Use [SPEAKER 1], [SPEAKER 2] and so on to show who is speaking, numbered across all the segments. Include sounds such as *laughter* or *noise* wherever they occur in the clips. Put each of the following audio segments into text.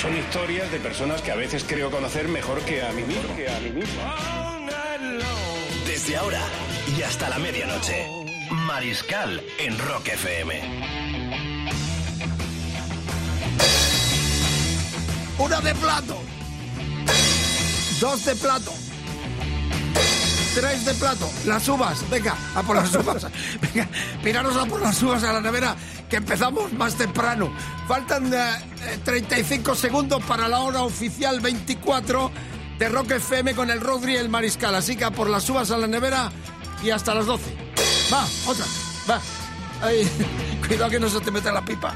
[SPEAKER 1] Son historias de personas que a veces creo conocer mejor que a mí mismo. Que a mí mismo.
[SPEAKER 2] Desde ahora y hasta la medianoche. Mariscal en Rock FM.
[SPEAKER 3] Una de plato. Dos de plato. Tres de plato. Las uvas. Venga, a por las uvas. *laughs* Venga, miraros a por las uvas a la nevera, que empezamos más temprano. Faltan eh, eh, 35 segundos para la hora oficial 24 de Rock FM con el Rodri y el Mariscal. Así que a por las uvas a la nevera y hasta las 12. Va, otra. Va. Ay, *laughs* cuidado que no se te meta la pipa.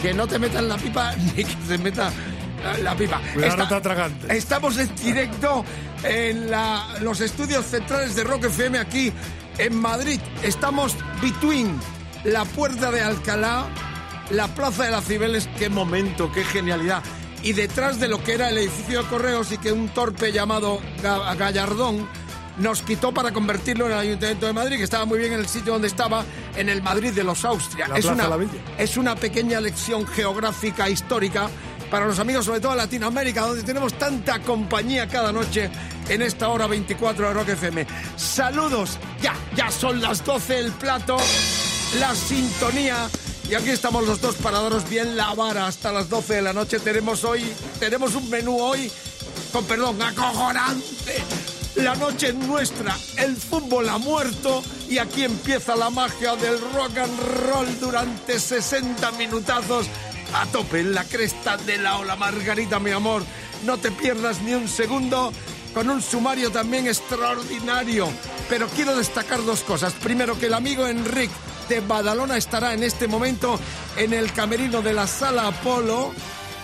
[SPEAKER 3] Que no te meta en la pipa *laughs* ni que se meta eh, la pipa.
[SPEAKER 4] Cuidado, no te.
[SPEAKER 3] Estamos en directo en la- los estudios centrales de Rock FM aquí en Madrid. Estamos between la puerta de Alcalá, la plaza de las Cibeles. Qué momento, qué genialidad. Y detrás de lo que era el edificio de correos y que un torpe llamado Ga- Gallardón nos quitó para convertirlo en el Ayuntamiento de Madrid, que estaba muy bien en el sitio donde estaba, en el Madrid de los Austria.
[SPEAKER 4] La
[SPEAKER 3] es,
[SPEAKER 4] Plaza
[SPEAKER 3] una,
[SPEAKER 4] de la Villa.
[SPEAKER 3] es una pequeña lección geográfica histórica para los amigos, sobre todo de Latinoamérica, donde tenemos tanta compañía cada noche en esta hora 24 de Rock FM. Saludos, ya, ya son las 12 el plato, la sintonía. Y aquí estamos los dos para daros bien la vara hasta las 12 de la noche. Tenemos hoy, tenemos un menú hoy, con perdón, acojonante. La noche es nuestra, el fútbol ha muerto y aquí empieza la magia del rock and roll durante 60 minutazos a tope en la cresta de la ola. Margarita, mi amor, no te pierdas ni un segundo con un sumario también extraordinario. Pero quiero destacar dos cosas. Primero, que el amigo Enric Badalona estará en este momento en el camerino de la Sala Apolo.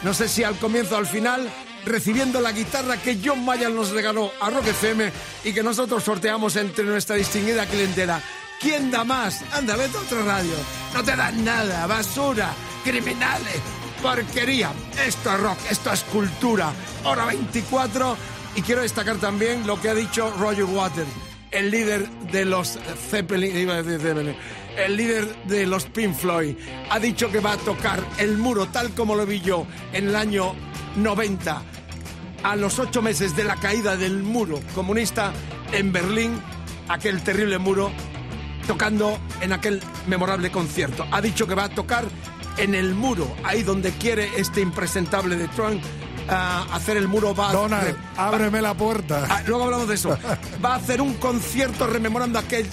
[SPEAKER 3] No sé si al comienzo o al final, recibiendo la guitarra que John Mayer nos regaló a Rock FM y que nosotros sorteamos entre nuestra distinguida clientela. ¿Quién da más? Anda, vete a otra radio. No te dan nada, basura, criminales, porquería. Esto es rock, esto es cultura. Hora 24. Y quiero destacar también lo que ha dicho Roger Waters, el líder de los Zeppelin, Zeppelin, el líder de los Pink Floyd. Ha dicho que va a tocar el muro tal como lo vi yo en el año 90 a los ocho meses de la caída del muro comunista en Berlín, aquel terrible muro, tocando en aquel memorable concierto. Ha dicho que va a tocar en el muro, ahí donde quiere este impresentable de Trump ah, hacer el muro. Va a-
[SPEAKER 4] Donald,
[SPEAKER 3] va-
[SPEAKER 4] ábreme la puerta.
[SPEAKER 3] Ah, luego hablamos de eso. *laughs* Va a hacer un concierto rememorando aquel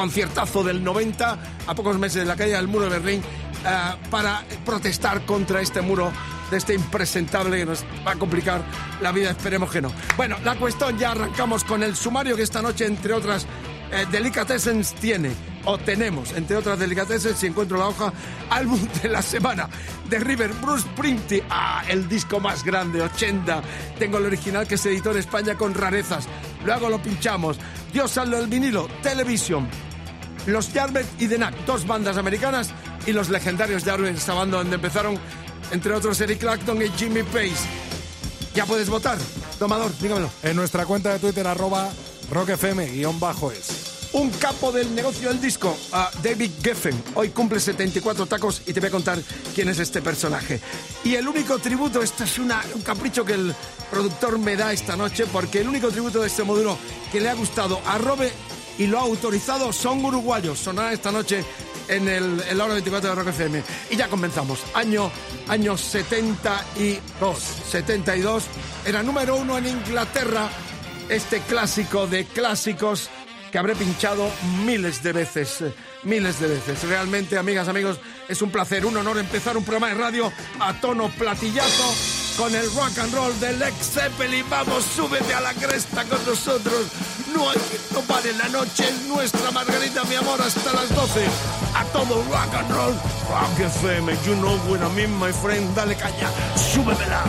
[SPEAKER 3] conciertazo del 90, a pocos meses de la caída del muro de Berlín, ah, para protestar contra este muro de este impresentable que nos va a complicar la vida, esperemos que no. Bueno, la cuestión ya arrancamos con el sumario que esta noche, entre otras eh, delicatessens, tiene, o tenemos, entre otras delicatessens, si encuentro la hoja, *laughs* álbum de la semana de River, Bruce Springsteen, ah, el disco más grande, 80. Tengo el original que se editó en España con rarezas. Luego lo pinchamos. Dios salvo el vinilo, Television, los Jarvet y The Knack, dos bandas americanas, y los legendarios Jarvet, esta banda donde empezaron, entre otros, Eric Clapton y Jimmy Page. Ya puedes votar. Domador, dígamelo.
[SPEAKER 4] En nuestra cuenta de Twitter, arroba rockfm, guion bajo es.
[SPEAKER 3] Un capo del negocio del disco, a David Geffen. Hoy cumple 74 tacos y te voy a contar quién es este personaje. Y el único tributo, esto es una- un capricho que el productor me da esta noche, porque el único tributo de este módulo que le ha gustado a Robe y lo ha autorizado son uruguayos. Sonará esta noche en, el, en hora 24 de Rock FM. Y ya comenzamos. Año, año 72, 72. Era número uno en Inglaterra este clásico de clásicos que habré pinchado miles de veces, eh, miles de veces. Realmente, amigas, amigos, es un placer, un honor empezar un programa de radio a tono platillazo con el rock and roll del ex Zeppelin. Vamos, súbete a la cresta con nosotros. No hay que tomar en la noche, es nuestra Margarita, mi amor, hasta las 12. A todo rock and roll. Rock FM, you know what I my friend. Dale caña, súbemela.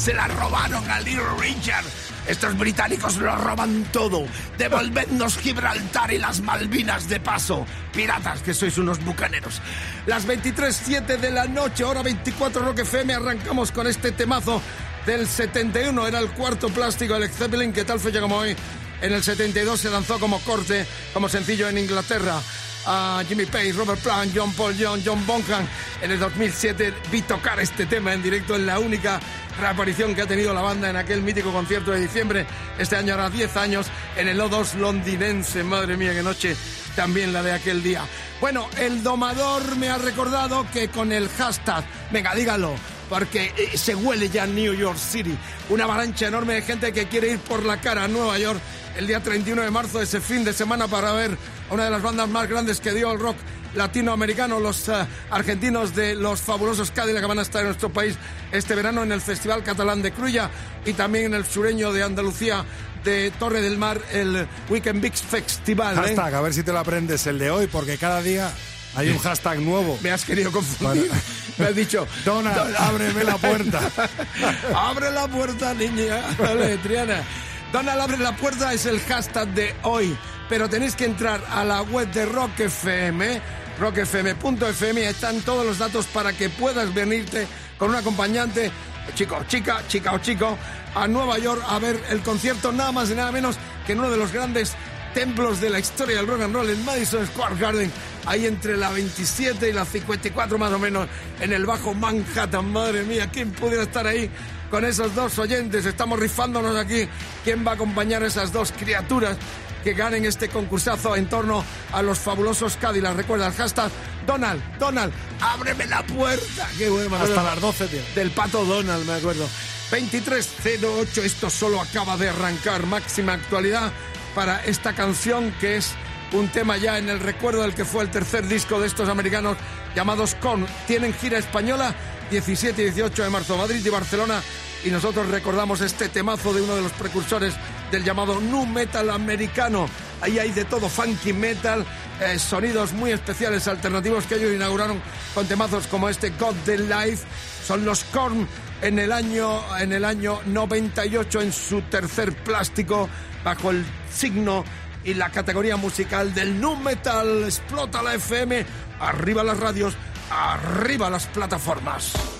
[SPEAKER 3] Se la robaron a Little Richard. Estos británicos lo roban todo. Devolvednos Gibraltar y las Malvinas de paso. Piratas, que sois unos bucaneros. Las 23.07 de la noche, hora 24 Rock FM, arrancamos con este temazo del 71. Era el cuarto plástico del Zeppelin, que tal fecha como hoy. En el 72 se lanzó como corte, como sencillo en Inglaterra a Jimmy Page, Robert Plant, John Paul John, John Bonham. En el 2007 vi tocar este tema en directo en la única reaparición que ha tenido la banda en aquel mítico concierto de diciembre. Este año hará 10 años en el O2 londinense. Madre mía, qué noche también la de aquel día. Bueno, el domador me ha recordado que con el hashtag, venga, dígalo, porque eh, se huele ya New York City. Una avalancha enorme de gente que quiere ir por la cara a Nueva York el día 31 de marzo, ese fin de semana, para ver a una de las bandas más grandes que dio el rock latinoamericano, los uh, argentinos de los fabulosos Cadillac que van a estar en nuestro país este verano en el Festival Catalán de Cruya y también en el sureño de Andalucía de Torre del Mar, el Weekend Big Festival. ¿eh?
[SPEAKER 4] Hashtag, a ver si te lo aprendes el de hoy, porque cada día hay un hashtag nuevo.
[SPEAKER 3] Me has querido confundir.
[SPEAKER 4] Bueno. *laughs*
[SPEAKER 3] Me has dicho,
[SPEAKER 4] Donald, ábreme la puerta. *laughs*
[SPEAKER 3] Abre la puerta, niña. Vale, Triana. Donald abre la puerta es el hashtag de hoy, pero tenéis que entrar a la web de Rock FM, rockfm.fm están todos los datos para que puedas venirte con un acompañante, chico o chica, chica o chico, a Nueva York a ver el concierto nada más y nada menos que en uno de los grandes templos de la historia del rock and roll en Madison Square Garden, ahí entre la 27 y la 54 más o menos, en el bajo Manhattan. Madre mía, ¿quién pudiera estar ahí con esos dos oyentes? Estamos rifándonos aquí. ¿Quién va a acompañar a esas dos criaturas que ganen este concursazo en torno a los fabulosos Cadillacs? Recuerda el hashtag Donald, Donald, ábreme la puerta. Qué bueno,
[SPEAKER 4] Hasta las 12, tío.
[SPEAKER 3] del pato Donald, me acuerdo. 2308, esto solo acaba de arrancar, máxima actualidad para esta canción que es un tema ya en el recuerdo del que fue el tercer disco de estos americanos llamados Con. Tienen gira española 17 y 18 de marzo, Madrid y Barcelona. Y nosotros recordamos este temazo de uno de los precursores del llamado nu metal americano. Ahí hay de todo, funky metal, eh, sonidos muy especiales, alternativos que ellos inauguraron con temazos como este God the Life. Son los Korn en el año en el año 98 en su tercer plástico bajo el signo y la categoría musical del nu metal. Explota la FM, arriba las radios, arriba las plataformas.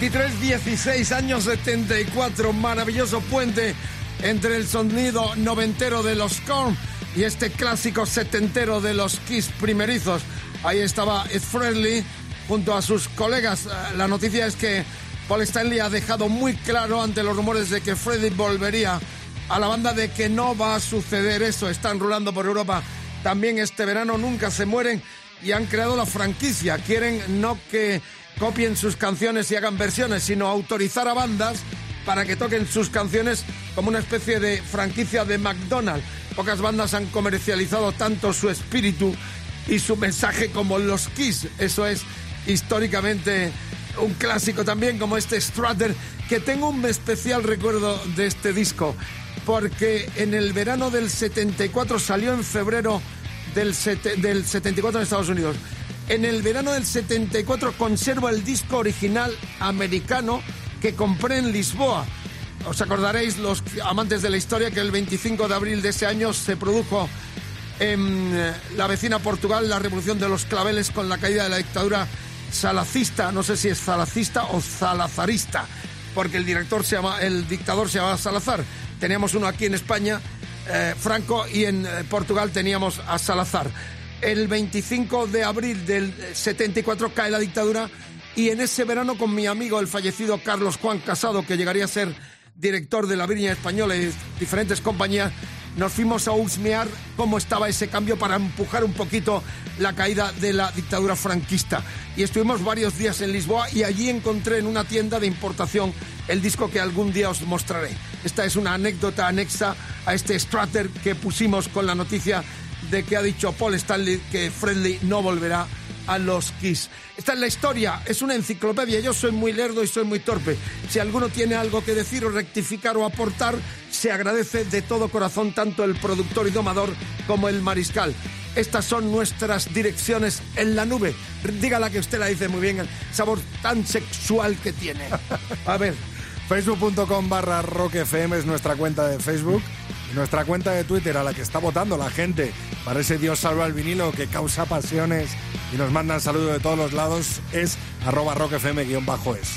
[SPEAKER 3] ...23, 16 años 74... ...maravilloso puente... ...entre el sonido noventero de los Korn... ...y este clásico setentero de los Kiss primerizos... ...ahí estaba Ed Friendly... ...junto a sus colegas... Eh, ...la noticia es que... Paul Stanley ha dejado muy claro ante los rumores de que Freddie volvería a la banda de que no va a suceder eso. Están rulando por Europa también este verano, nunca se mueren y han creado la franquicia. Quieren no que copien sus canciones y hagan versiones, sino autorizar a bandas para que toquen sus canciones como una especie de franquicia de McDonald's. Pocas bandas han comercializado tanto su espíritu y su mensaje como los Kiss. Eso es históricamente un clásico también como este Strutter, que tengo un especial recuerdo de este disco, porque en el verano del 74 salió en febrero del, del 74 en Estados Unidos. En el verano del 74 conservo el disco original americano que compré en Lisboa. Os acordaréis, los amantes de la historia, que el 25 de abril de ese año se produjo en eh, la vecina Portugal la revolución de los claveles con la caída de la dictadura salacista, no sé si es salacista o salazarista, porque el director se llama, el dictador se llama Salazar. Teníamos uno aquí en España, eh, Franco, y en eh, Portugal teníamos a Salazar. El 25 de abril del 74 cae la dictadura y en ese verano con mi amigo el fallecido Carlos Juan Casado, que llegaría a ser director de la Virgen Española y diferentes compañías, nos fuimos a husmear cómo estaba ese cambio para empujar un poquito la caída de la dictadura franquista. Y estuvimos varios días en Lisboa y allí encontré en una tienda de importación el disco que algún día os mostraré. Esta es una anécdota anexa a este Stratter que pusimos con la noticia de que ha dicho Paul Stanley que Friendly no volverá a los Kiss. Esta es la historia, es una enciclopedia. Yo soy muy lerdo y soy muy torpe. Si alguno tiene algo que decir o rectificar o aportar, se agradece de todo corazón tanto el productor y domador como el mariscal. Estas son nuestras direcciones en la nube. Dígala que usted la dice muy bien, el sabor tan sexual que tiene. *laughs* A ver,
[SPEAKER 4] Facebook.com barra rockfm es nuestra cuenta de Facebook. Nuestra cuenta de Twitter a la que está votando la gente para ese Dios salva el vinilo que causa pasiones y nos mandan saludos de todos los lados es arroba rockfm-es.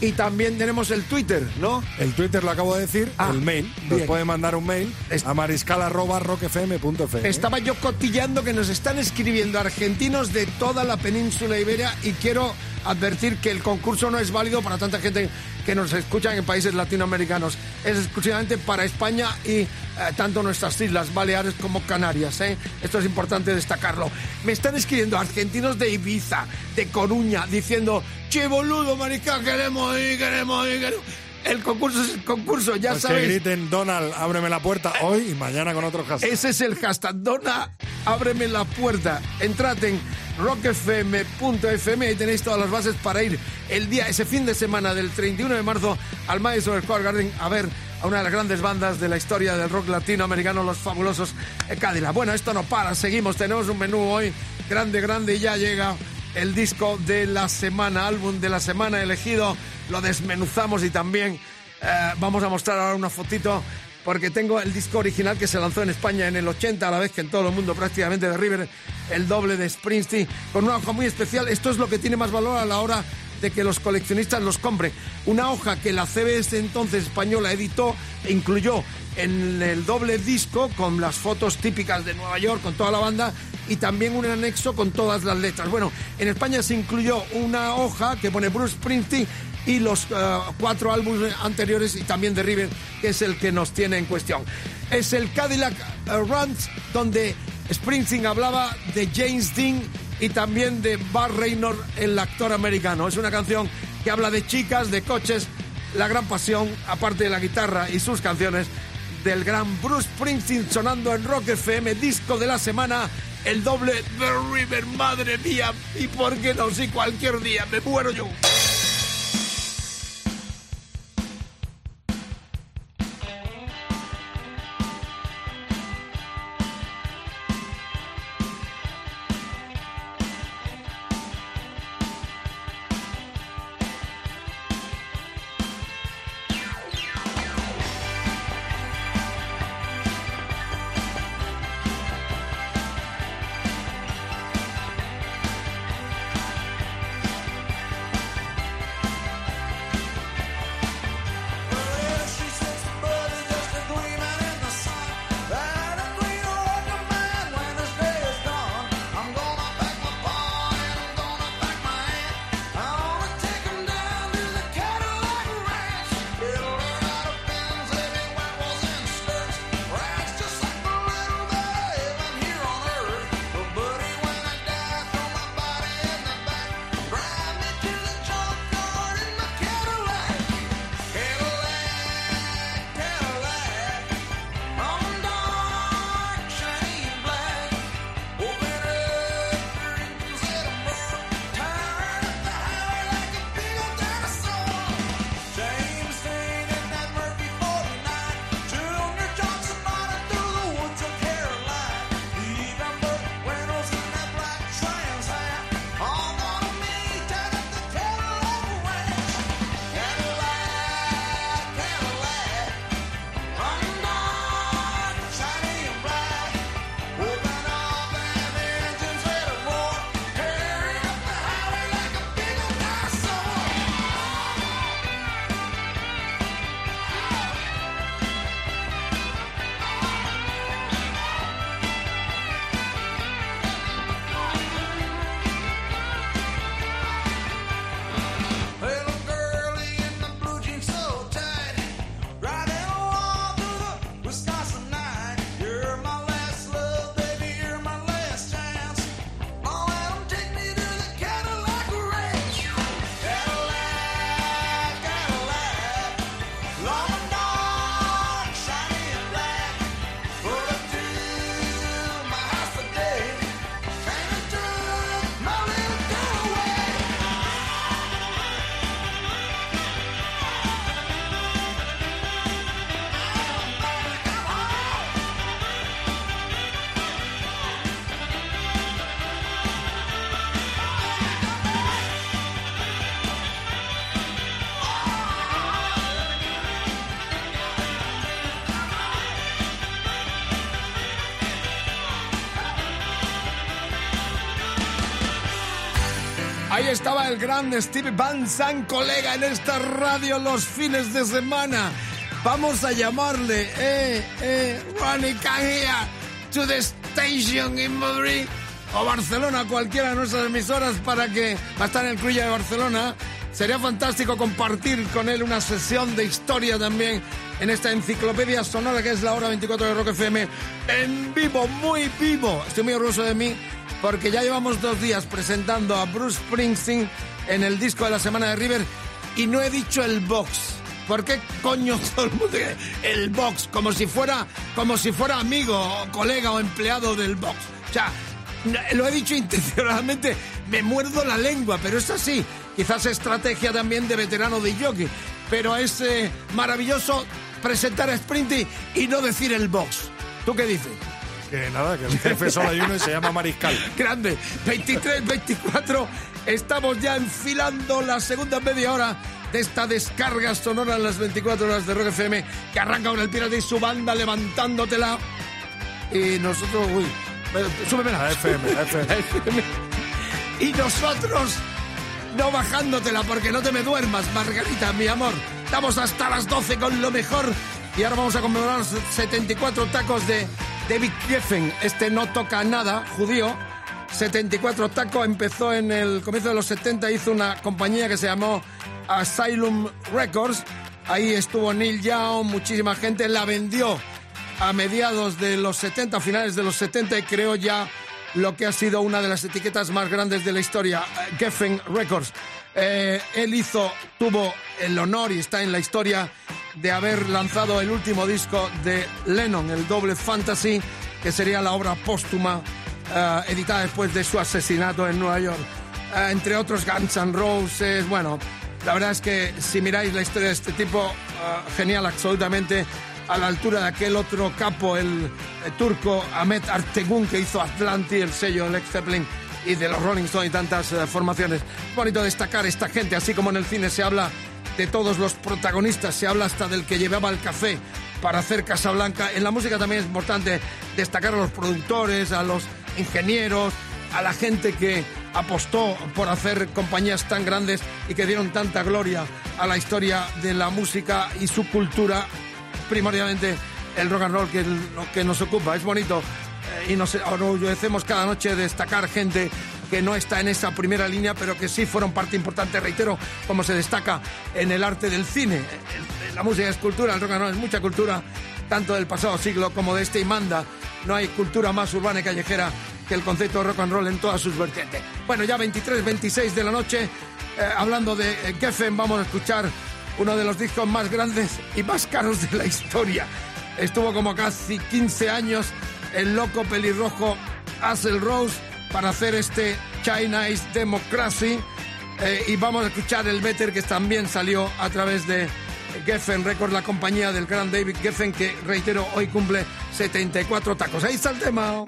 [SPEAKER 3] y también tenemos el Twitter, ¿no?
[SPEAKER 4] El Twitter lo acabo de decir,
[SPEAKER 3] Ah,
[SPEAKER 4] el mail. Nos
[SPEAKER 3] bien.
[SPEAKER 4] puede mandar un mail
[SPEAKER 3] Es-
[SPEAKER 4] a mariscal arroba rockfm.fm.
[SPEAKER 3] Estaba yo cotillando que nos están escribiendo argentinos de toda la península ibera y quiero advertir que el concurso no es válido para tanta gente que nos escucha en países latinoamericanos. Es exclusivamente para España y eh, tanto nuestras islas, Baleares como Canarias. ¿eh? Esto es importante destacarlo. Me están escribiendo argentinos de Ibiza, de Coruña, diciendo, che boludo, marica, queremos ir, queremos ir, queremos... El concurso es el concurso, ya
[SPEAKER 4] Pues que
[SPEAKER 3] sabéis.
[SPEAKER 4] griten Donald, ábreme la puerta hoy y mañana con otro hashtag.
[SPEAKER 3] Ese es el hashtag. Dona, ábreme la puerta. Entrad en rockfm.fm y tenéis todas las bases para ir el día, ese fin de semana del 31 de marzo al Madison Square Garden a ver a una de las grandes bandas de la historia del rock latinoamericano, los fabulosos Cadillac. Bueno, esto no para, seguimos, tenemos un menú hoy grande, grande y ya llega el disco de la semana, álbum de la semana elegido, lo desmenuzamos y también eh, vamos a mostrar ahora una fotito porque tengo el disco original que se lanzó en España en el 80, a la vez que en todo el mundo prácticamente de River, el doble de Springsteen, con una hoja muy especial. Esto es lo que tiene más valor a la hora de que los coleccionistas los compren. Una hoja que la CBS entonces española editó e incluyó en el doble disco con las fotos típicas de Nueva York, con toda la banda, y también un anexo con todas las letras. Bueno, en España se incluyó una hoja que pone Bruce Springsteen y los eh, cuatro álbumes anteriores y también de River, que es el que nos tiene en cuestión. Es el Cadillac Runs, donde Springsteen hablaba de James Dean y también de Bar Raynor, el actor americano. Es una canción que habla de chicas, de coches, la gran pasión, aparte de la guitarra y sus canciones, del gran Bruce Springsteen sonando en Rock FM, disco de la semana, el doble de River, madre mía, y por qué no, si cualquier día me muero yo. Ahí estaba el gran Steve Van Zandt, colega en esta radio los fines de semana. Vamos a llamarle, eh, eh, Ronnie can here to the station in Madrid o Barcelona, cualquiera de nuestras emisoras para que va a estar en el Cruilla de Barcelona. Sería fantástico compartir con él una sesión de historia también en esta enciclopedia sonora que es la hora 24 de Rock FM. En vivo, muy vivo. Estoy muy orgulloso de mí porque ya llevamos dos días presentando a Bruce Springsteen en el disco de la semana de River y no he dicho el box. ¿Por qué coño *laughs* todo el mundo el box? Como si fuera, como si fuera amigo, o colega o empleado del box. O sea, lo he dicho *laughs* intencionalmente, me muerdo la lengua, pero es así. Quizás estrategia también de veterano de jockey, pero es eh, maravilloso presentar a Springsteen y no decir el box. ¿Tú qué dices?
[SPEAKER 4] Que nada, que el jefe solo hay uno y se llama Mariscal. *laughs*
[SPEAKER 3] Grande. 23, 24. Estamos ya enfilando la segunda media hora de esta descarga sonora en las 24 horas de Rock FM que arranca con el Pirata y su banda levantándotela. Y nosotros, uy, bueno, súbemela.
[SPEAKER 4] A FM, a FM. *laughs*
[SPEAKER 3] Y nosotros no bajándotela porque no te me duermas, Margarita, mi amor. Estamos hasta las 12 con lo mejor. Y ahora vamos a conmemorar los 74 tacos de David Geffen. Este no toca nada, judío. 74 tacos, empezó en el comienzo de los 70, hizo una compañía que se llamó Asylum Records. Ahí estuvo Neil Young, muchísima gente, la vendió a mediados de los 70, finales de los 70 y creó ya lo que ha sido una de las etiquetas más grandes de la historia, eh, Geffen Records. Eh, él hizo, tuvo el honor y está en la historia de haber lanzado el último disco de Lennon, el doble Fantasy, que sería la obra póstuma eh, editada después de su asesinato en Nueva York. Eh, entre otros Guns N' Roses, bueno, la verdad es que si miráis la historia de este tipo, eh, genial absolutamente, a la altura de aquel otro capo, el, turco Ahmet Artegun, que hizo Atlanti, el sello de Led Zeppelin y de los Rolling Stones y tantas eh, formaciones. Bonito destacar esta gente, así como en el cine se habla de todos los protagonistas, se habla hasta del que llevaba el café para hacer Casablanca. En la música también es importante destacar a los productores, a los ingenieros, a la gente que apostó por hacer compañías tan grandes y que dieron tanta gloria a la historia de la música y su cultura, primordialmente el rock and roll que es lo que nos ocupa. Es bonito y nos orgullecemos cada noche de destacar gente que no está en esa primera línea, pero que sí fueron parte importante, reitero, como se destaca en el arte del cine. La música es cultura, el rock and roll es mucha cultura, tanto del pasado siglo como de este y manda. No hay cultura más urbana y callejera que el concepto de rock and roll en todas sus vertientes. Bueno, ya 23, 26 de la noche, eh, hablando de eh, Geffen, vamos a escuchar uno de los discos más grandes y más caros de la historia. Estuvo como casi 15 años el loco pelirrojo Axel Rose para hacer este China is Democracy. Eh, y vamos a escuchar el Better que también salió a través de Geffen Records, la compañía del gran David Geffen, que reitero, hoy cumple 74 tacos. Ahí está el tema.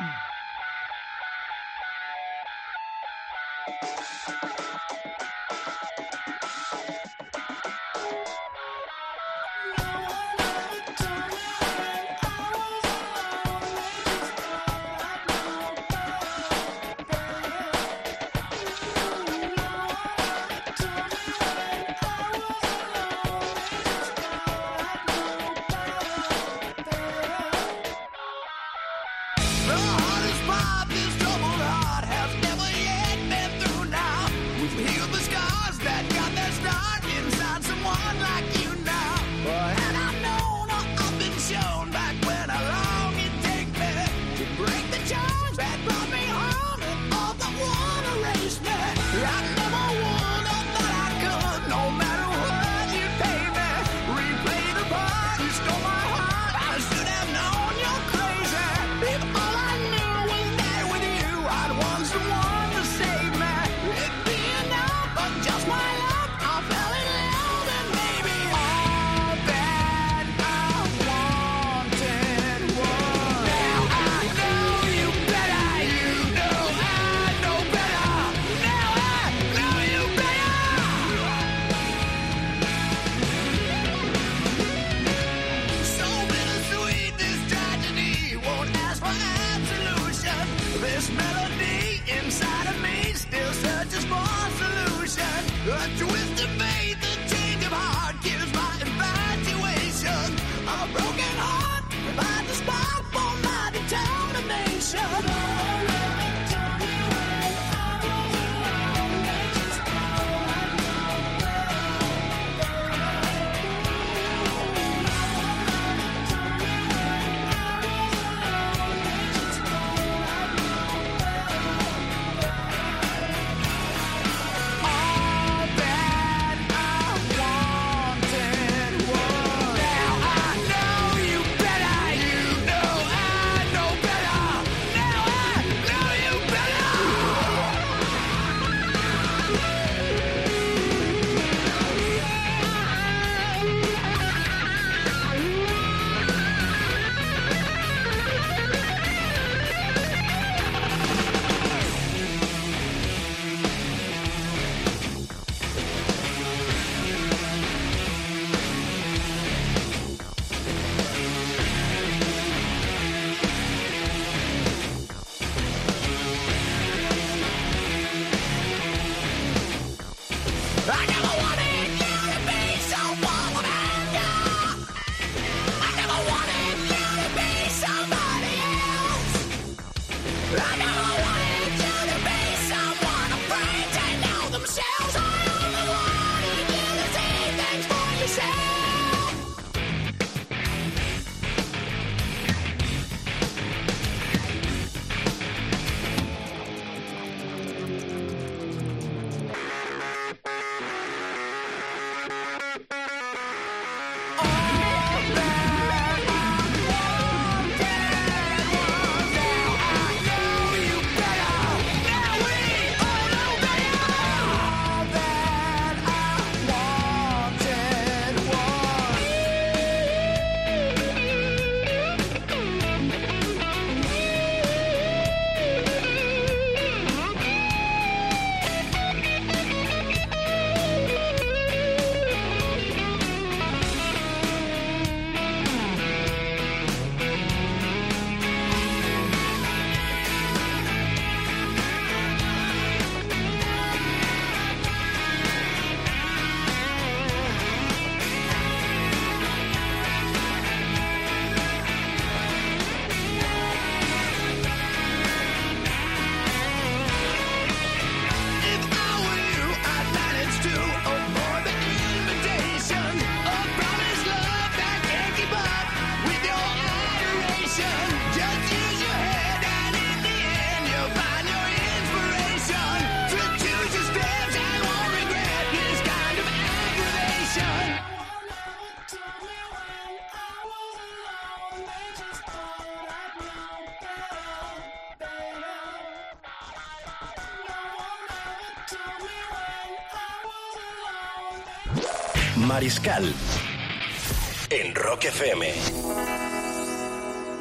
[SPEAKER 2] En Rock FM.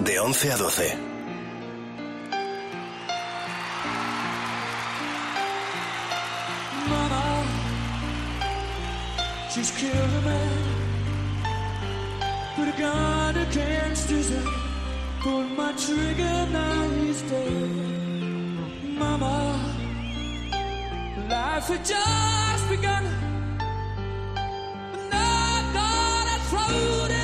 [SPEAKER 2] De 11 a 12.
[SPEAKER 5] Mama, she's killed a man. Mama, life just begun. loaded.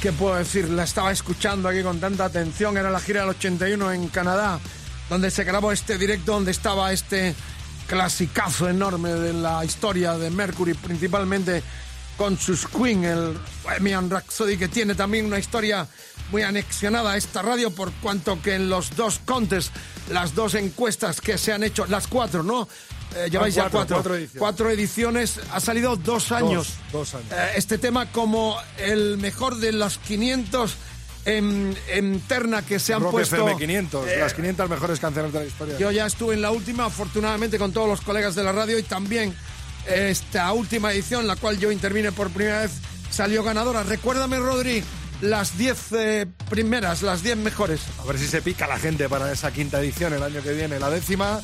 [SPEAKER 3] ¿Qué puedo decir? La estaba escuchando aquí con tanta atención. Era la gira del 81 en Canadá, donde se grabó este directo, donde estaba este clasicazo enorme de la historia de Mercury, principalmente con sus Queen, el Bohemian Rhapsody, que tiene también una historia muy anexionada a esta radio, por cuanto que en los dos contests, las dos encuestas que se han hecho, las cuatro, ¿no? Eh, lleváis ya
[SPEAKER 4] cuatro,
[SPEAKER 3] cuatro,
[SPEAKER 4] cuatro ediciones.
[SPEAKER 3] cuatro ediciones, ha salido dos años.
[SPEAKER 4] dos años.
[SPEAKER 3] Eh, este tema como el mejor de los 500 en, en terna que se han
[SPEAKER 4] Rock
[SPEAKER 3] puesto.
[SPEAKER 4] FM 500,
[SPEAKER 3] eh,
[SPEAKER 4] las 500 mejores canciones de la historia.
[SPEAKER 3] yo ya estuve en la última, afortunadamente con todos los colegas de la radio y también esta última edición, la cual yo intervine por primera vez, salió ganadora. Recuérdame, Rodri, las 10 eh, primeras, las 10 mejores.
[SPEAKER 4] A ver si se pica la gente para esa quinta edición el año que viene. La décima,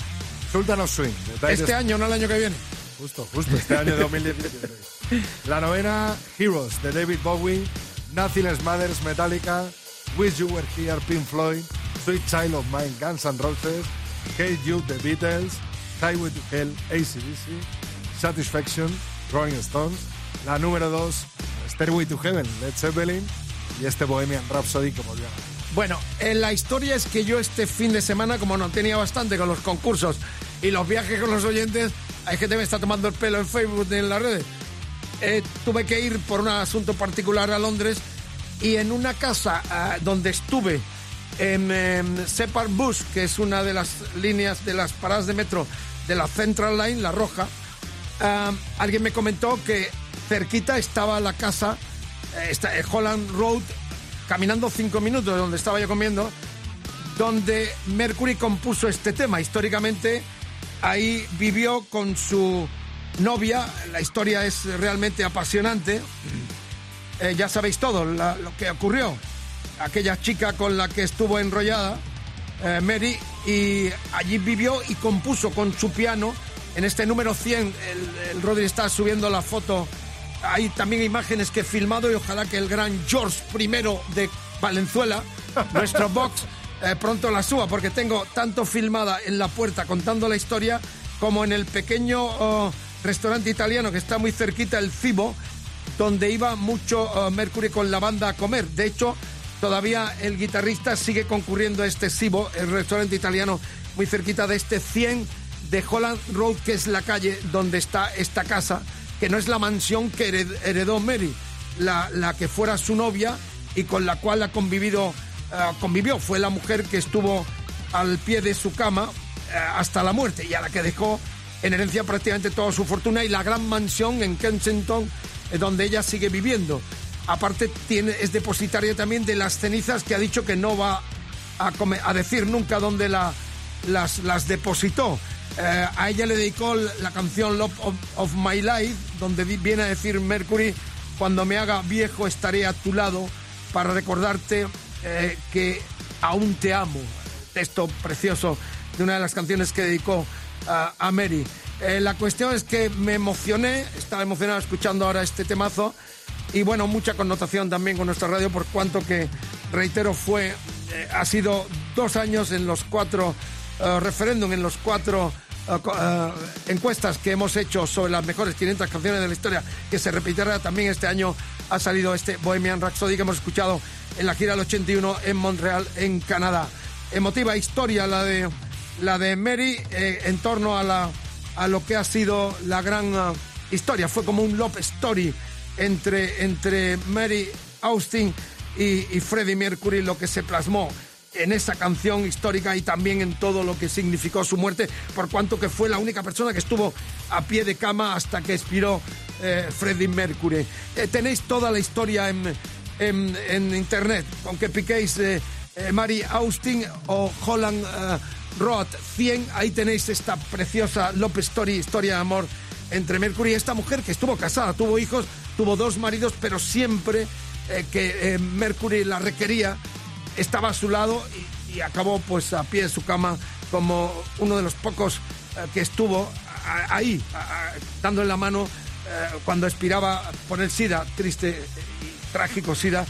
[SPEAKER 4] Sultan of Swing.
[SPEAKER 3] Este año, no el año que viene.
[SPEAKER 4] Justo, justo, este año 2017. *laughs* La novena, Heroes, de David Bowie. Nothing Else Matters, Metallica. Wish You Were Here, Pink Floyd. Sweet Child of Mine, Guns N' Roses. Hate You, The Beatles. Highway to Hell, ACDC. Satisfaction, Rolling Stones. La número dos, Stairway to Heaven, Led Zeppelin. Y este Bohemian Rhapsody que volvió a.
[SPEAKER 3] Bueno, en la historia es que yo este fin de semana, como no tenía bastante con los concursos y los viajes con los oyentes, hay gente que me está tomando el pelo en Facebook en las redes. Eh, tuve que ir por un asunto particular a Londres y en una casa ah, donde estuve en em, Separ Bus, que es una de las líneas de las paradas de metro de la Central Line, la roja, alguien me comentó que cerquita estaba la casa, eh, eh, Holland Road, caminando cinco minutos de donde estaba yo comiendo, donde Mercury compuso este tema. Históricamente, ahí vivió con su novia. La historia es realmente apasionante. Eh, ya sabéis todo la- lo que ocurrió. Aquella chica con la que estuvo enrollada, eh, Mary, y allí vivió y compuso con su piano. En este número 100, el, el Rodri está subiendo la foto. Hay también imágenes que he filmado y ojalá que el gran George I de Valenzuela, *laughs* nuestro box, eh, pronto la suba, porque tengo tanto filmada en la puerta contando la historia como en el pequeño oh, restaurante italiano que está muy cerquita, el Cibo, donde iba mucho oh, Mercury con la banda a comer. De hecho, todavía el guitarrista sigue concurriendo a este Cibo, el restaurante italiano muy cerquita de este 100 de Holland Road, que es la calle donde está esta casa, que no es la mansión que hered- heredó Mary, la, la que fuera su novia y con la cual ha convivido, eh, convivió. Fue la mujer que estuvo al pie de su cama eh, hasta la muerte y a la que dejó en herencia prácticamente toda su fortuna y la gran mansión en Kensington eh, donde ella sigue viviendo. Aparte tiene, es depositaria también de las cenizas que ha dicho que no va a, come- a decir nunca dónde la, las, las depositó. A ella le dedicó la canción Love of, of My Life, donde viene a decir Mercury, cuando me haga viejo estaré a tu lado para recordarte eh, que aún te amo. Texto precioso de una de las canciones que dedicó a- Mary. Eh, la cuestión es que me emocioné, estaba emocionado escuchando ahora este temazo y bueno, mucha connotación también con nuestra radio por cuanto que, reitero, fue, eh, ha sido dos años en los cuatro eh, referéndum, en los cuatro encuestas que hemos hecho sobre las mejores 500 canciones de la historia, que se repetirá también este año, ha salido este Bohemian Rhapsody que hemos escuchado en la gira del 81 en Montreal, en Canadá. Emotiva historia la de, la de Mary eh, en torno a, la, a lo que ha sido la gran eh, historia. Fue como un love story entre, entre Mary Austin y, y Freddie Mercury, lo que se plasmó en esa canción histórica y también en todo lo que significó su muerte, por cuanto que fue la única persona que estuvo a pie de cama hasta que expiró eh, Freddie Mercury. Eh, tenéis toda la historia en, en, en internet, con que piquéis eh, eh, Mary Austin o Holland eh, Road 100, ahí tenéis esta preciosa Love Story, historia de amor entre Mercury. Y esta mujer que estuvo casada, tuvo hijos, tuvo dos maridos, pero siempre eh, que eh, Mercury la requería, estaba a su lado y, y acabó pues a pie de su cama como uno de los pocos eh, que estuvo ahí, a- dándole la mano eh, cuando expiraba por el SIDA, triste trágico SIDA,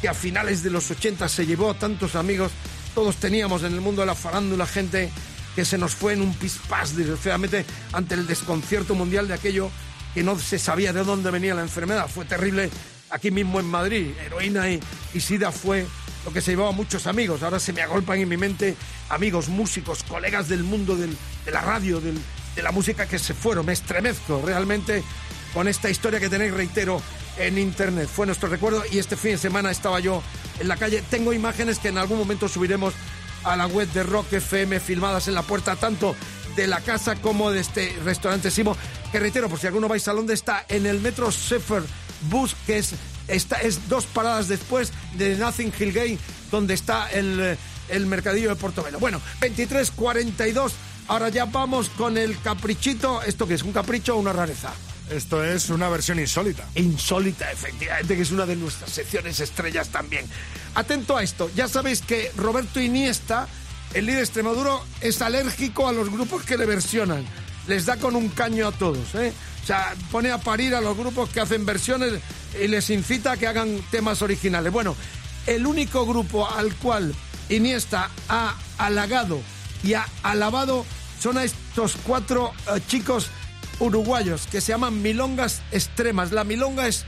[SPEAKER 3] que a finales de los 80 se llevó a tantos amigos, todos teníamos en el mundo de la farándula gente que se nos fue en un pispás, desgraciadamente, ante el desconcierto mundial de aquello que no se sabía de dónde venía la enfermedad. Fue terrible aquí mismo en Madrid. Heroína y, y Sida fue lo que se llevaba a muchos amigos. Ahora se me agolpan en mi mente amigos, músicos, colegas del mundo de la radio, de la música que se fueron. Me estremezco realmente con esta historia que tenéis, reitero, en internet. Fue nuestro recuerdo y este fin de semana estaba yo en la calle. Tengo imágenes que en algún momento subiremos a la web de Rock FM filmadas en la puerta tanto de la casa como de este restaurante Simo, que reitero, por si alguno vais a Londres, está en el metro Shepherd Bus, que es, está, es dos paradas después de Nothing Hill Gate, donde está el, eh, el mercadillo de Portobelo. Bueno, 23.42, ahora ya vamos con el caprichito. ¿Esto qué es? ¿Un capricho o una rareza?
[SPEAKER 4] Esto es una versión insólita.
[SPEAKER 3] Insólita, efectivamente, que es una de nuestras secciones estrellas también. Atento a esto, ya sabéis que Roberto Iniesta, el líder extremaduro, es alérgico a los grupos que le versionan. Les da con un caño a todos, ¿eh? O sea, pone a parir a los grupos que hacen versiones y les incita a que hagan temas originales. Bueno, el único grupo al cual Iniesta ha halagado y ha alabado son a estos cuatro eh, chicos uruguayos que se llaman milongas extremas. La milonga es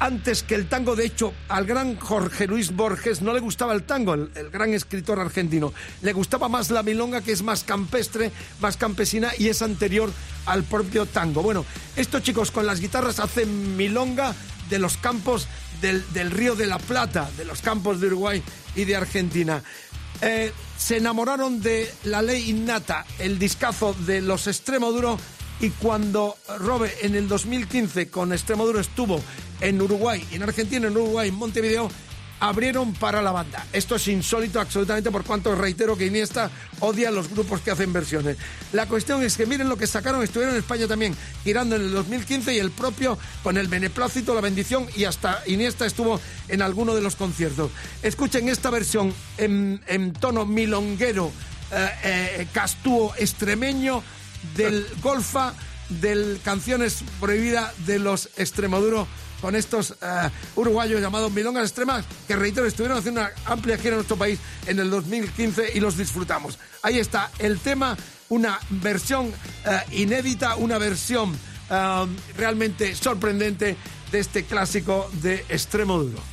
[SPEAKER 3] antes que el tango, de hecho, al gran Jorge Luis Borges no le gustaba el tango, el, gran escritor argentino. Le gustaba más la milonga, que es más campestre, más campesina y es anterior al propio tango. Bueno, estos chicos con las guitarras hacen milonga de los campos del, Río de la Plata, de los campos de Uruguay y de Argentina. Eh, se enamoraron de La Ley Innata, el discazo de los Extremoduro, y cuando Robe en el 2015 con Extremoduro estuvo en Uruguay, en Argentina, en Uruguay, en Montevideo, abrieron para la banda. Esto es insólito absolutamente por cuanto reitero que Iniesta odia a los grupos que hacen versiones. La cuestión es que miren lo que sacaron, estuvieron en España también, girando en el 2015 y el propio con el beneplácito, la bendición y hasta Iniesta estuvo en alguno de los conciertos. Escuchen esta versión en, en tono milonguero, eh, eh, castúo, extremeño del golfa, del canciones prohibidas de los Extremaduro con estos eh, uruguayos llamados Milongas Extremas, que reitero, estuvieron haciendo una amplia gira en nuestro país en el 2015 y los disfrutamos. Ahí está el tema, una versión eh, inédita, una versión eh, realmente sorprendente de este clásico de Extremo Duro.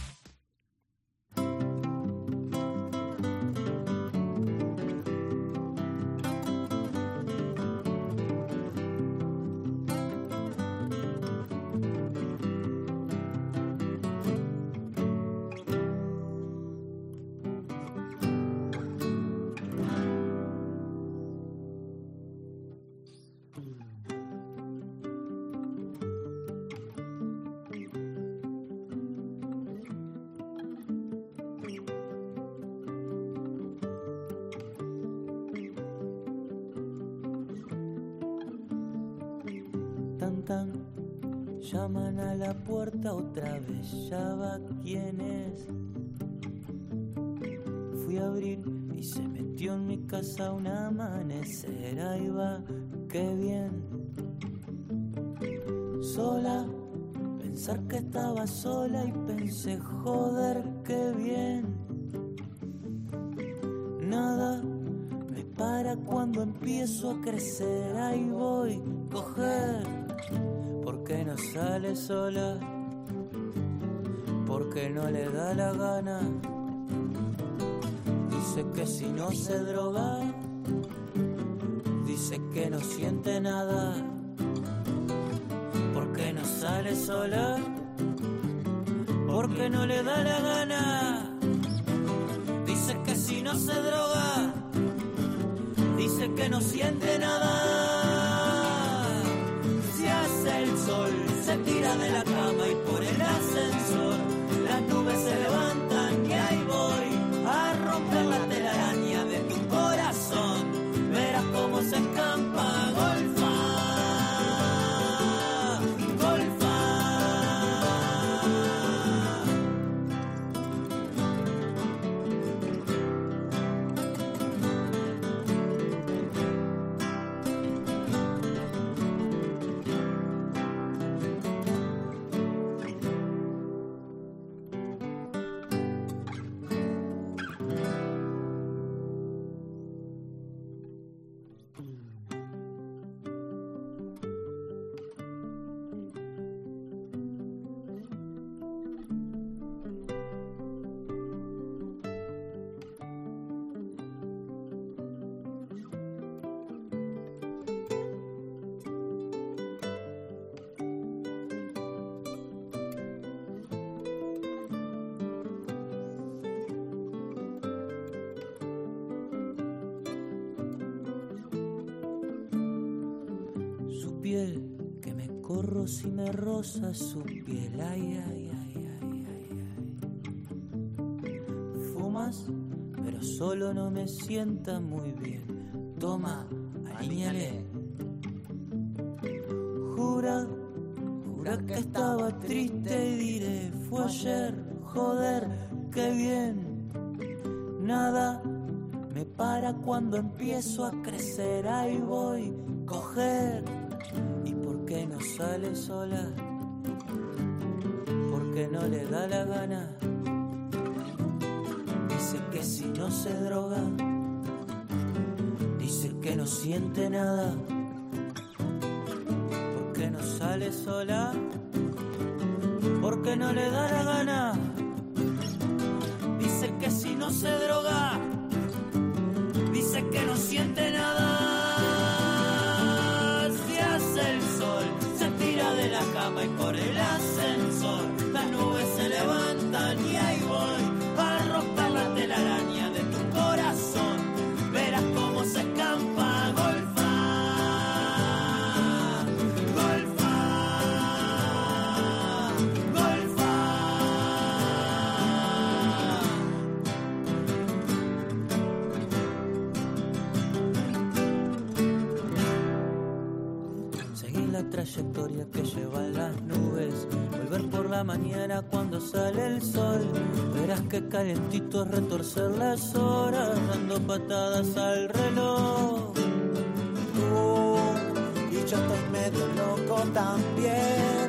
[SPEAKER 6] Llaman a la puerta otra vez, ya va quién es. Fui a abrir y se metió en mi casa un amanecer, ahí va, qué bien. Sola, pensar que estaba sola y pensé, joder, qué bien. Nada me para cuando empiezo a crecer, ahí voy, coger. ¿Por qué no sale sola? Porque no le da la gana. Dice que si no se droga, dice que no siente nada. ¿Por qué no sale sola? Porque no le da la gana. Dice que si no se droga, dice que no siente nada. Si me roza su piel. Ay, ay, ay, ay, ay, ay. Fumas, pero solo no me sienta muy bien. Toma, aliñale. Jura, jura que estaba triste y diré, fue ayer, joder, qué bien. Nada me para cuando empiezo a crecer, ahí voy, sale sola? Porque no le da la gana. Dice que si no se droga, dice que no siente nada. ¿Por qué no sale sola? Porque no le da la gana. Calentito es retorcer las horas, dando patadas al reloj.
[SPEAKER 7] Uh, y yo estoy medio loco también.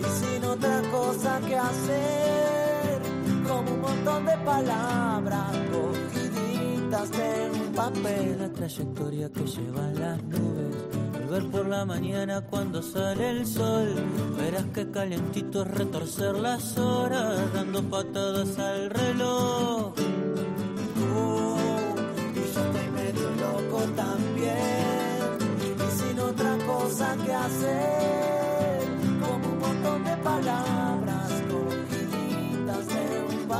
[SPEAKER 7] Y sin otra cosa que hacer, como un montón de palabras cogiditas en un papel.
[SPEAKER 6] la trayectoria que llevan las nubes. Volver por la mañana cuando sale el sol. Verás que calentito es retorcer las horas, dando patadas al reloj.
[SPEAKER 7] Uh, y yo estoy medio loco también. Y sin otra cosa que hacer, como un montón de palabras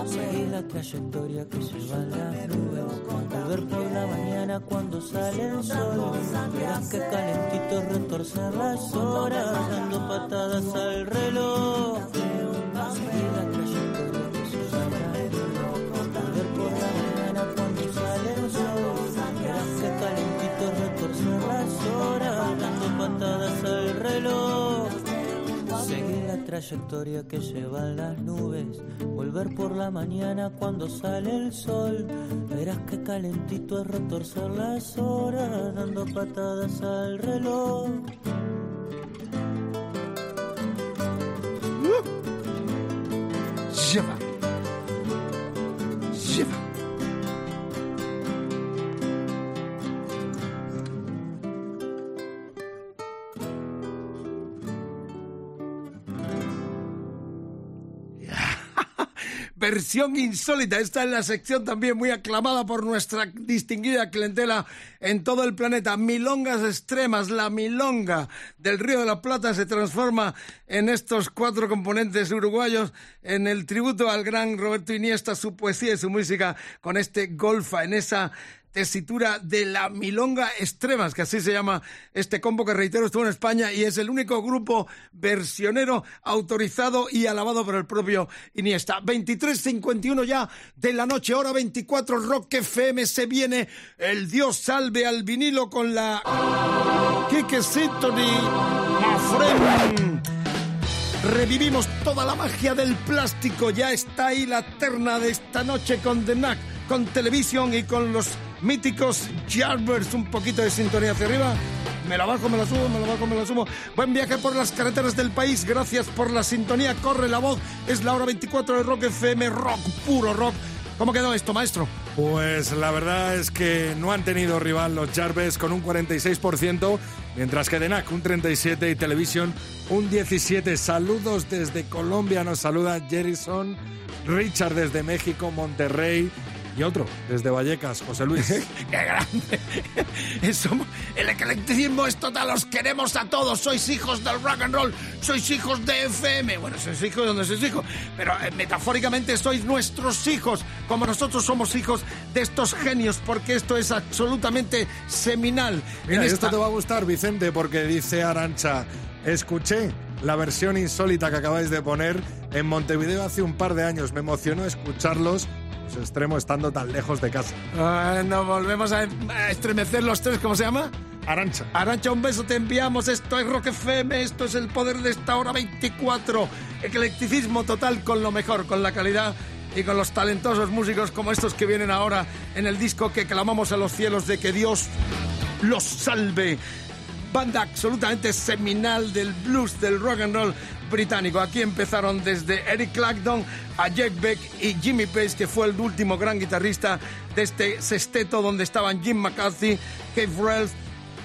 [SPEAKER 6] Seguir la trayectoria que llevan las nubes. Volver por la mañana cuando sale el sol. Verás que calentito retorcer las horas, dando patadas al reloj. Trayectoria que llevan las nubes. Volver por la mañana cuando sale el sol. Verás que calentito es retorcer las horas, dando patadas al reloj.
[SPEAKER 3] Versión insólita. Esta es la sección también muy aclamada por nuestra distinguida clientela en todo el planeta. Milongas extremas. La milonga del Río de la Plata se transforma en estos cuatro componentes uruguayos en el tributo al gran Roberto Iniesta, su poesía y su música con este golfa en esa tesitura de la Milonga Extremas, que así se llama este combo que reitero estuvo en España y es el único grupo versionero autorizado y alabado por el propio Iniesta. 23.51 ya de la noche, hora 24, Rock FM se viene el Dios salve al vinilo con la Kike Symphony. Revivimos toda la magia del plástico. Ya está ahí la terna de esta noche con The Knack, con televisión y con los míticos Jarvers. Un poquito de sintonía hacia arriba. Me la bajo, me la subo, me la bajo, me la subo. Buen viaje por las carreteras del país. Gracias por la sintonía. Corre la voz. Es la hora 24 de Rock FM. Rock, puro rock. ¿Cómo quedó esto, maestro?
[SPEAKER 4] Pues la verdad es que no han tenido rival los Jarves con un 46%, mientras que Denac un 37% y Television un 17%. Saludos desde Colombia, nos saluda Jerison, Richard desde México, Monterrey, Y otro, desde Vallecas, José Luis. *laughs*
[SPEAKER 3] ¡Qué grande! Somos- el eclecticismo es total, os queremos a todos, sois hijos del rock and roll, sois hijos de FM. Bueno, sois hijos de donde sois hijos, pero eh, metafóricamente sois nuestros hijos, como nosotros somos hijos de estos genios, porque esto es absolutamente seminal.
[SPEAKER 4] Mira,
[SPEAKER 3] en
[SPEAKER 4] esto te va a gustar, Vicente, porque dice Arancha, escuché la versión insólita que acabáis de poner en Montevideo hace un par de años. Me emocionó escucharlos, su extremo estando tan lejos de casa.
[SPEAKER 3] Ah, nos volvemos a, a estremecer los tres, ¿cómo se llama?
[SPEAKER 4] Arancha.
[SPEAKER 3] Arancha, un beso te enviamos. Esto es Rock FM, esto es el poder de esta hora 24. Eclecticismo total con lo mejor, con la calidad y con los talentosos músicos como estos que vienen ahora en el disco que clamamos a los cielos de que Dios los salve. Banda absolutamente seminal del blues, del rock and roll británico. Aquí empezaron desde Eric Clapton a Jack Beck y Jimmy Page, que fue el último gran guitarrista de este sexteto donde estaban Jim McCarthy, Keith Relf,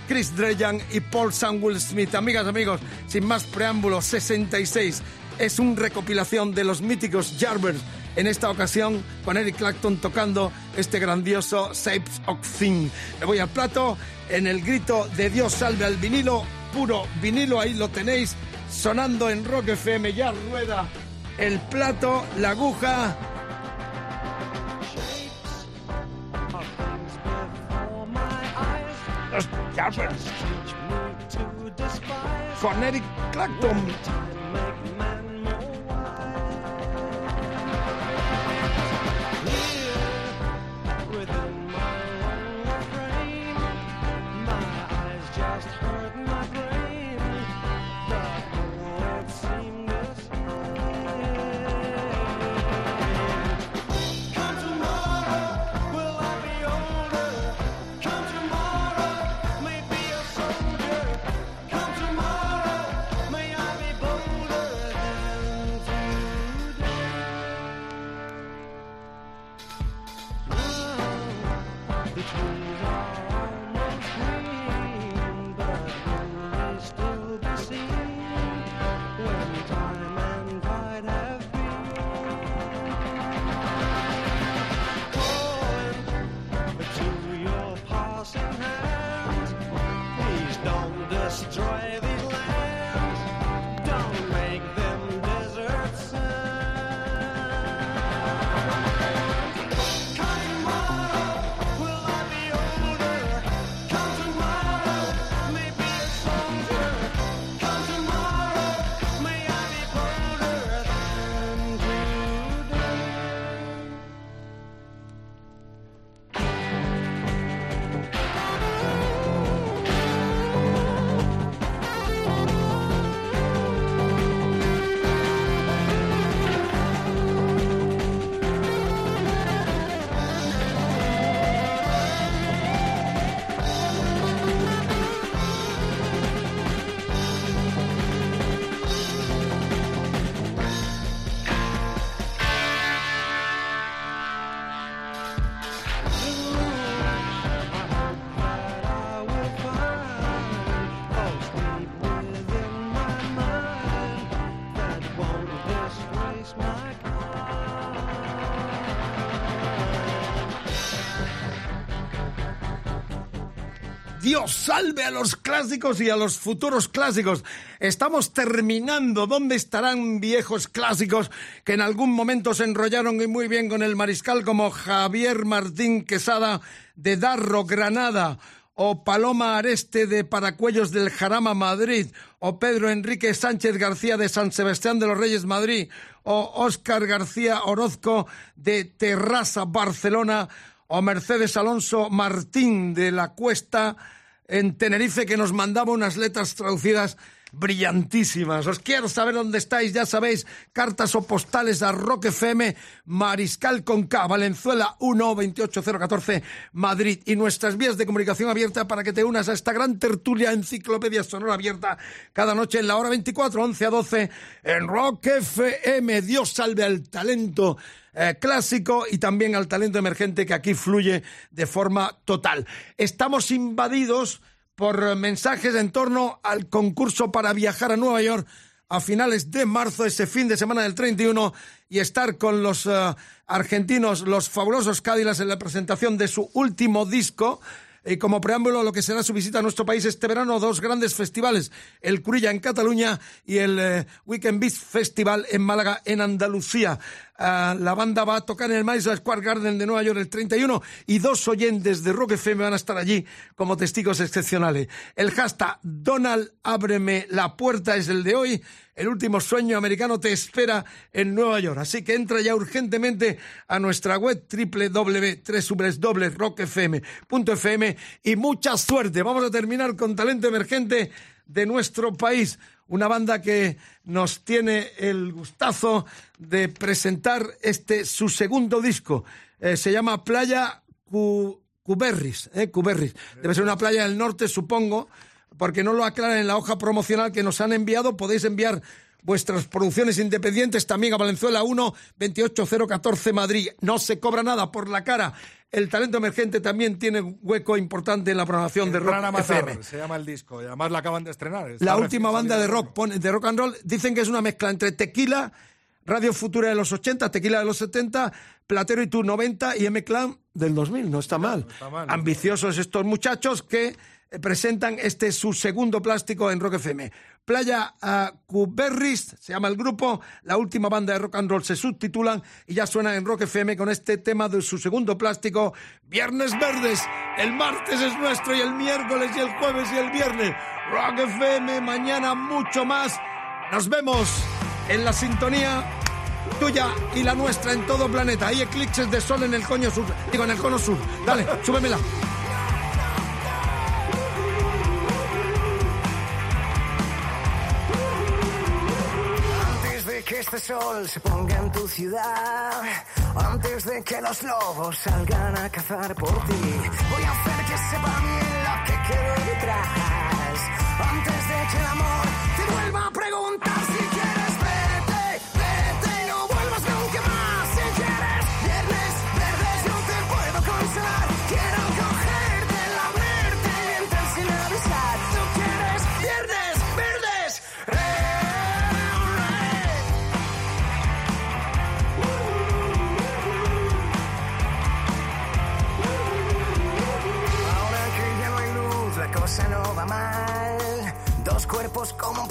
[SPEAKER 3] Chris Dreyan y Paul Samuel Smith. Amigas, amigos, sin más preámbulos, 66 es una recopilación de los míticos Jarvers. En esta ocasión, con Eric Clapton tocando este grandioso Shapes of Thing. Me voy al plato en el grito de Dios salve al vinilo, puro vinilo, ahí lo tenéis, sonando en Rock FM, ya rueda el plato, la aguja. Con Eric Clapton. Salve a los clásicos y a los futuros clásicos. Estamos terminando. ¿Dónde estarán viejos clásicos que en algún momento se enrollaron y muy bien con el mariscal como Javier Martín Quesada de Darro, Granada? o Paloma Areste de Paracuellos del Jarama, Madrid, o Pedro Enrique Sánchez García de San Sebastián de los Reyes, Madrid, o Óscar García Orozco de Terrassa, Barcelona, o Mercedes Alonso Martín de la Cuesta en Tenerife que nos mandaba unas letras traducidas brillantísimas. Os quiero saber dónde estáis, ya sabéis, cartas o postales a Rock FM, Mariscal con K, Valenzuela 1 28014 Madrid y nuestras vías de comunicación abierta para que te unas a esta gran tertulia enciclopedia sonora abierta cada noche en la hora 24, 11 a 12 en Rock FM. Dios salve al talento eh, clásico y también al talento emergente que aquí fluye de forma total. Estamos invadidos por mensajes en torno al concurso para viajar a Nueva York a finales de marzo, ese fin de semana del 31, y estar con los eh, argentinos, los fabulosos Cádilas, en la presentación de su último disco. Y como preámbulo, lo que será su visita a nuestro país este verano, dos grandes festivales, el Curilla en Cataluña y el eh, Weekend Beach Festival en Málaga, en Andalucía. Ah, la banda va a tocar en el Madison Square Garden de Nueva York el 31 y dos oyentes de Rock FM van a estar allí como testigos excepcionales. El hashtag Donald Ábreme la puerta es el de hoy. El último sueño americano te espera en Nueva York. Así que entra ya urgentemente a nuestra web www.rockfm.fm y mucha suerte. Vamos a terminar con talento emergente de nuestro país. Una banda que nos tiene el gustazo de presentar este su segundo disco. Eh, se llama Playa eh, Cuberris. Debe ser una playa del norte, supongo, porque no lo aclaran en la hoja promocional que nos han enviado. Podéis enviar vuestras producciones independientes también a Valenzuela 1 28014 Madrid. No se cobra nada por la cara. El talento emergente también tiene un hueco importante en la programación de Rock FM.
[SPEAKER 4] se llama el disco. Y además la acaban de estrenar.
[SPEAKER 3] La última banda de rock, pone- de rock and roll, dicen que es una mezcla entre Tequila, Radio Futura de los 80, Tequila de los 70, Platero y Tú 90 y M-Clan del 2000. No está mal.
[SPEAKER 4] está mal.
[SPEAKER 3] Ambiciosos estos muchachos que presentan este su segundo plástico en Rock FM. Playa ah, Cuberris, se llama el grupo, la última banda de rock and roll se subtitulan y ya suenan en Rock FM con este tema de su segundo plástico, Viernes Verdes. El martes es nuestro y el miércoles y el jueves y el viernes. Rock FM, mañana mucho más. Nos vemos en la sintonía tuya y la nuestra en todo planeta. Hay eclipses de sol en el coño sur, digo en el cono sur. Dale, súbemela.
[SPEAKER 8] Que este sol se ponga en tu ciudad, antes de que los lobos salgan a cazar por ti, voy a hacer que sepa bien lo que quedó detrás. Antes de que el amor te vuelva a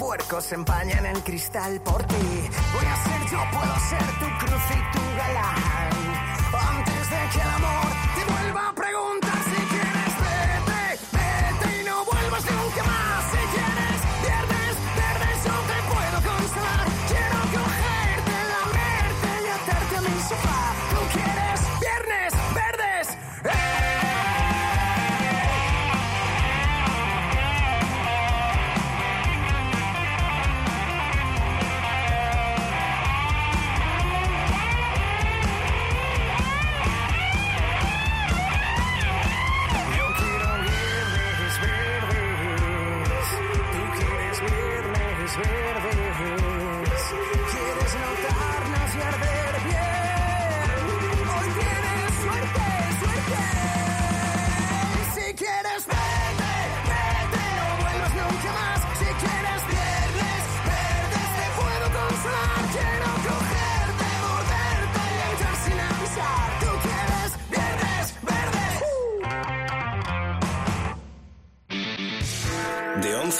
[SPEAKER 8] puercos se empañan en cristal por ti. Voy a ser yo, puedo ser tu cruz y tu galán. Antes de que el amor